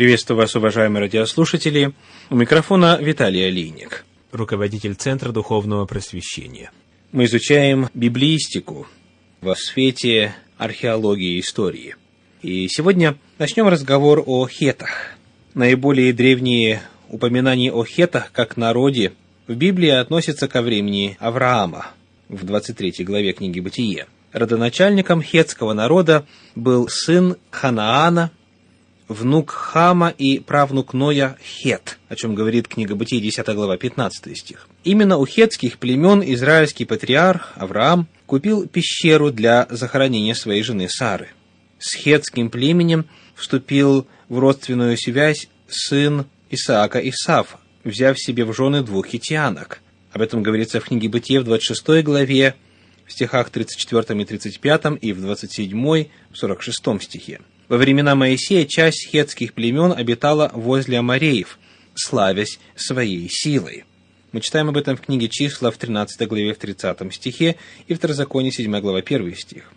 Приветствую вас, уважаемые радиослушатели. У микрофона Виталий Алиник, руководитель Центра Духовного Просвещения. Мы изучаем библиистику в свете археологии и истории. И сегодня начнем разговор о хетах. Наиболее древние упоминания о хетах как народе в Библии относятся ко времени Авраама в 23 главе книги «Бытие». Родоначальником хетского народа был сын Ханаана, внук Хама и правнук Ноя Хет, о чем говорит книга Бытие, 10 глава, 15 стих. Именно у хетских племен израильский патриарх Авраам купил пещеру для захоронения своей жены Сары. С хетским племенем вступил в родственную связь сын Исаака Исав, взяв себе в жены двух хитианок. Об этом говорится в книге Бытие в 26 главе, в стихах 34 и 35 и в 27, в 46 стихе. Во времена Моисея часть хетских племен обитала возле Амареев, славясь своей силой. Мы читаем об этом в книге «Числа» в 13 главе в 30 стихе и в Второзаконие 7 глава 1 стих.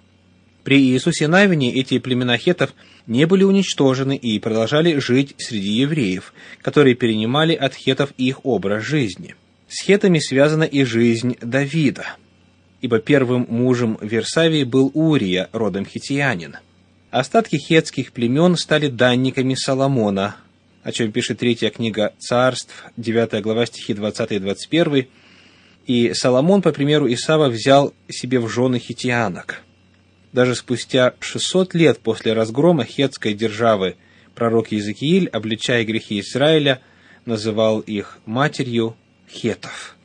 При Иисусе Навине эти племена хетов не были уничтожены и продолжали жить среди евреев, которые перенимали от хетов их образ жизни. С хетами связана и жизнь Давида, ибо первым мужем Версавии был Урия, родом хитиянин – Остатки хетских племен стали данниками Соломона, о чем пишет третья книга Царств, 9 глава стихи 20 и 21. И Соломон, по примеру Исава, взял себе в жены хитианок. Даже спустя 600 лет после разгрома хетской державы пророк Иезекииль, обличая грехи Израиля, называл их матерью хетов.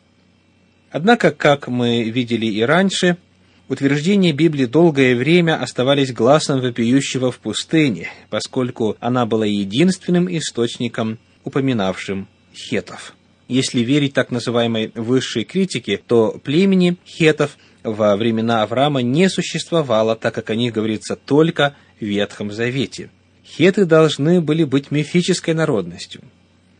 Однако, как мы видели и раньше, Утверждения Библии долгое время оставались гласом вопиющего в пустыне, поскольку она была единственным источником, упоминавшим хетов. Если верить так называемой высшей критике, то племени хетов во времена Авраама не существовало, так как о них говорится только в Ветхом Завете. Хеты должны были быть мифической народностью.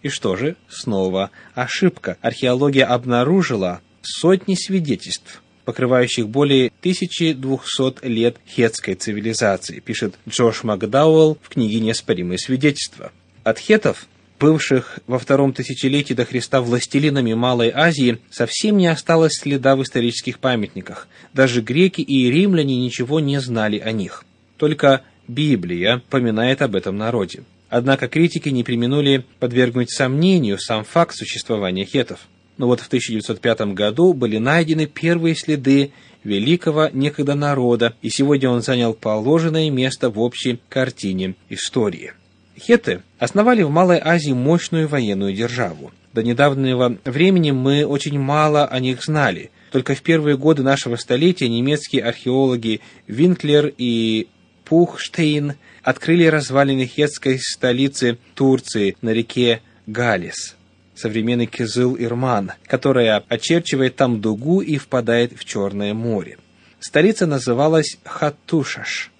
И что же? Снова ошибка. Археология обнаружила сотни свидетельств покрывающих более 1200 лет хетской цивилизации, пишет Джош Макдауэлл в книге «Неоспоримые свидетельства». От хетов, бывших во втором тысячелетии до Христа властелинами Малой Азии, совсем не осталось следа в исторических памятниках. Даже греки и римляне ничего не знали о них. Только Библия поминает об этом народе. Однако критики не применули подвергнуть сомнению сам факт существования хетов но вот в 1905 году были найдены первые следы великого некогда народа, и сегодня он занял положенное место в общей картине истории. Хетты основали в Малой Азии мощную военную державу. До недавнего времени мы очень мало о них знали. Только в первые годы нашего столетия немецкие археологи Винклер и Пухштейн открыли развалины хетской столицы Турции на реке Галис современный Кизыл-Ирман, которая очерчивает там дугу и впадает в Черное море. Столица называлась Хатушаш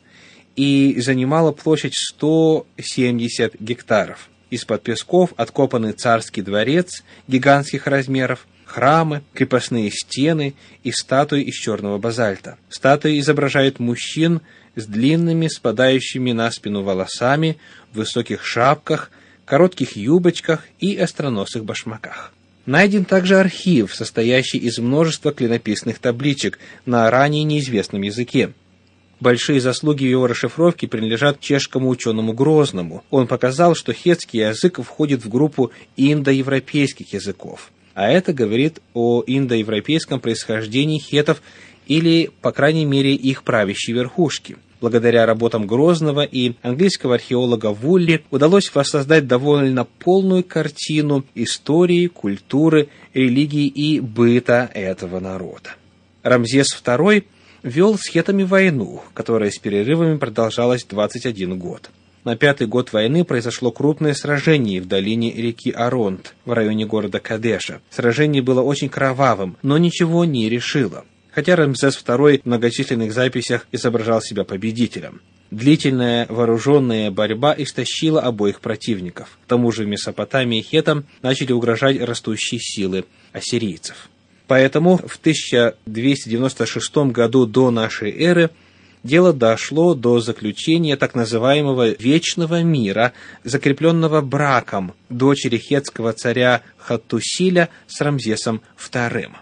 и занимала площадь 170 гектаров. Из-под песков откопаны царский дворец гигантских размеров, храмы, крепостные стены и статуи из черного базальта. Статуи изображают мужчин с длинными, спадающими на спину волосами, в высоких шапках, коротких юбочках и остроносых башмаках. Найден также архив, состоящий из множества клинописных табличек на ранее неизвестном языке. Большие заслуги в его расшифровке принадлежат чешскому ученому Грозному. Он показал, что хетский язык входит в группу индоевропейских языков. А это говорит о индоевропейском происхождении хетов или, по крайней мере, их правящей верхушки – благодаря работам Грозного и английского археолога Вулли, удалось воссоздать довольно полную картину истории, культуры, религии и быта этого народа. Рамзес II вел с хетами войну, которая с перерывами продолжалась 21 год. На пятый год войны произошло крупное сражение в долине реки Аронт, в районе города Кадеша. Сражение было очень кровавым, но ничего не решило хотя Рамзес II в многочисленных записях изображал себя победителем. Длительная вооруженная борьба истощила обоих противников. К тому же Месопотамии хетам начали угрожать растущие силы ассирийцев. Поэтому в 1296 году до нашей эры дело дошло до заключения так называемого «вечного мира», закрепленного браком дочери хетского царя Хаттусиля с Рамзесом II.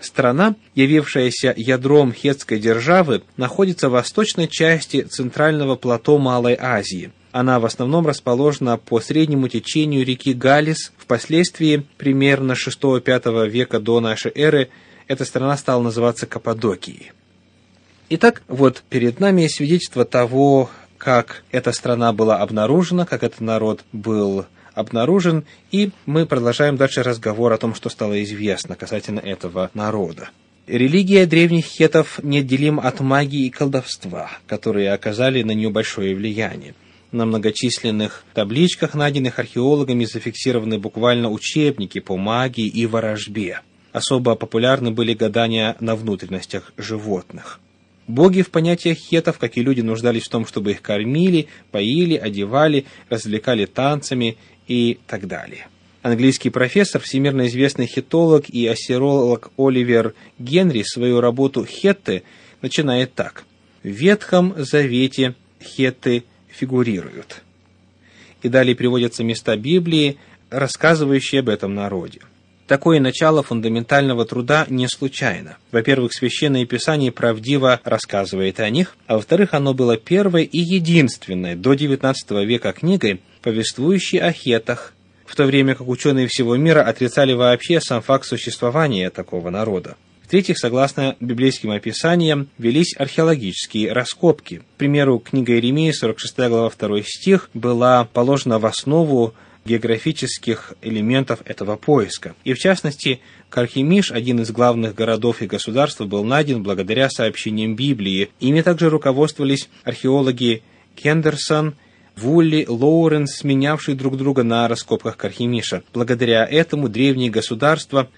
Страна, явившаяся ядром хетской державы, находится в восточной части центрального плато Малой Азии. Она в основном расположена по среднему течению реки Галис. Впоследствии, примерно 6-5 века до нашей эры, эта страна стала называться Каппадокией. Итак, вот перед нами свидетельство того, как эта страна была обнаружена, как этот народ был обнаружен, и мы продолжаем дальше разговор о том, что стало известно касательно этого народа. Религия древних хетов неотделима от магии и колдовства, которые оказали на нее большое влияние. На многочисленных табличках, найденных археологами, зафиксированы буквально учебники по магии и ворожбе. Особо популярны были гадания на внутренностях животных. Боги в понятиях хетов, как и люди, нуждались в том, чтобы их кормили, поили, одевали, развлекали танцами и так далее. Английский профессор, всемирно известный хетолог и ассиролог Оливер Генри свою работу «Хетты» начинает так. В Ветхом Завете хетты фигурируют. И далее приводятся места Библии, рассказывающие об этом народе. Такое начало фундаментального труда не случайно. Во-первых, Священное Писание правдиво рассказывает о них, а во-вторых, оно было первой и единственной до XIX века книгой, повествующей о хетах, в то время как ученые всего мира отрицали вообще сам факт существования такого народа. В-третьих, согласно библейским описаниям, велись археологические раскопки. К примеру, книга Иеремии, 46 глава, 2 стих, была положена в основу географических элементов этого поиска. И в частности, Кархимиш, один из главных городов и государств, был найден благодаря сообщениям Библии. Ими также руководствовались археологи Кендерсон, Вулли, Лоуренс, сменявшие друг друга на раскопках Кархимиша. Благодаря этому древнее государство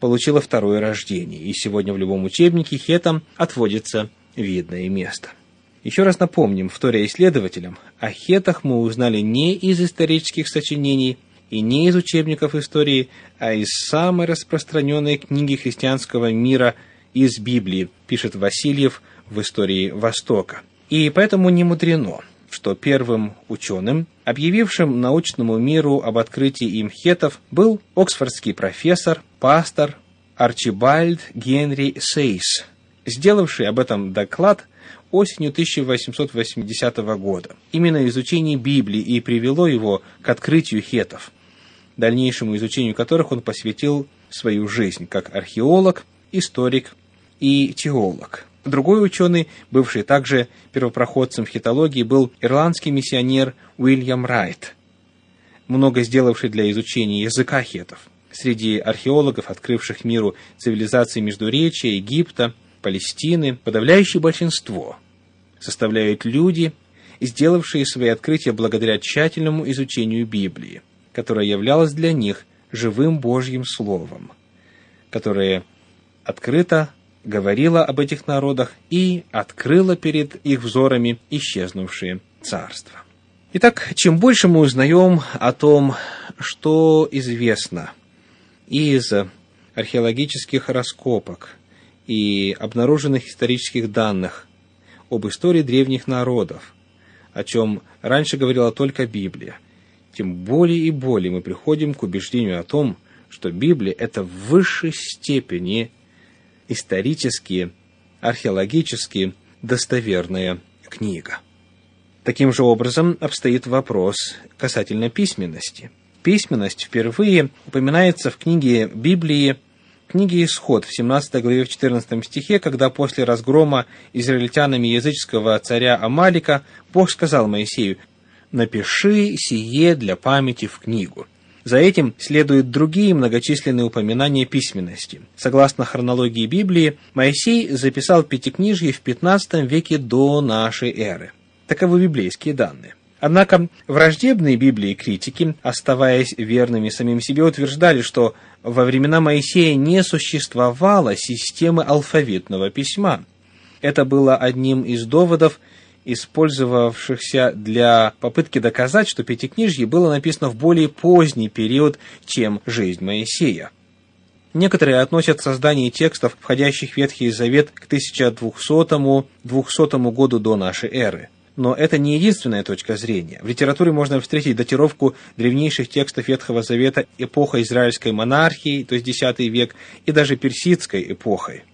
получило второе рождение, и сегодня в любом учебнике хетам отводится видное место. Еще раз напомним, вторя исследователям, о хетах мы узнали не из исторических сочинений и не из учебников истории, а из самой распространенной книги христианского мира из Библии, пишет Васильев в истории Востока. И поэтому не мудрено, что первым ученым, объявившим научному миру об открытии им хетов, был оксфордский профессор, пастор Арчибальд Генри Сейс, сделавший об этом доклад осенью 1880 года. Именно изучение Библии и привело его к открытию хетов, дальнейшему изучению которых он посвятил свою жизнь как археолог, историк и теолог. Другой ученый, бывший также первопроходцем в хитологии, был ирландский миссионер Уильям Райт, много сделавший для изучения языка хетов. Среди археологов, открывших миру цивилизации Междуречия, Египта – Палестины, подавляющее большинство составляют люди, сделавшие свои открытия благодаря тщательному изучению Библии, которая являлась для них живым Божьим Словом, которое открыто говорило об этих народах и открыло перед их взорами исчезнувшие царства. Итак, чем больше мы узнаем о том, что известно из археологических раскопок, и обнаруженных исторических данных об истории древних народов, о чем раньше говорила только Библия, тем более и более мы приходим к убеждению о том, что Библия – это в высшей степени исторически, археологически достоверная книга. Таким же образом обстоит вопрос касательно письменности. Письменность впервые упоминается в книге Библии книге «Исход» в 17 главе в 14 стихе, когда после разгрома израильтянами языческого царя Амалика Бог сказал Моисею «Напиши сие для памяти в книгу». За этим следуют другие многочисленные упоминания письменности. Согласно хронологии Библии, Моисей записал Пятикнижье в 15 веке до нашей эры. Таковы библейские данные. Однако враждебные Библии критики, оставаясь верными самим себе, утверждали, что во времена Моисея не существовало системы алфавитного письма. Это было одним из доводов, использовавшихся для попытки доказать, что Пятикнижье было написано в более поздний период, чем жизнь Моисея. Некоторые относят создание текстов, входящих в Ветхий Завет, к 1200-200 году до нашей эры. Но это не единственная точка зрения. В литературе можно встретить датировку древнейших текстов Ветхого Завета эпохой израильской монархии, то есть X век, и даже персидской эпохой.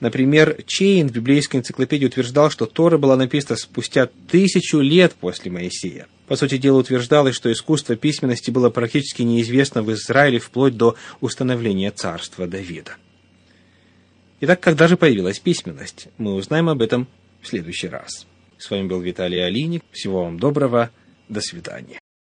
Например, Чейн в библейской энциклопедии утверждал, что Тора была написана спустя тысячу лет после Моисея. По сути дела, утверждалось, что искусство письменности было практически неизвестно в Израиле вплоть до установления царства Давида. Итак, когда же появилась письменность? Мы узнаем об этом в следующий раз. С вами был Виталий Алиник. Всего вам доброго. До свидания.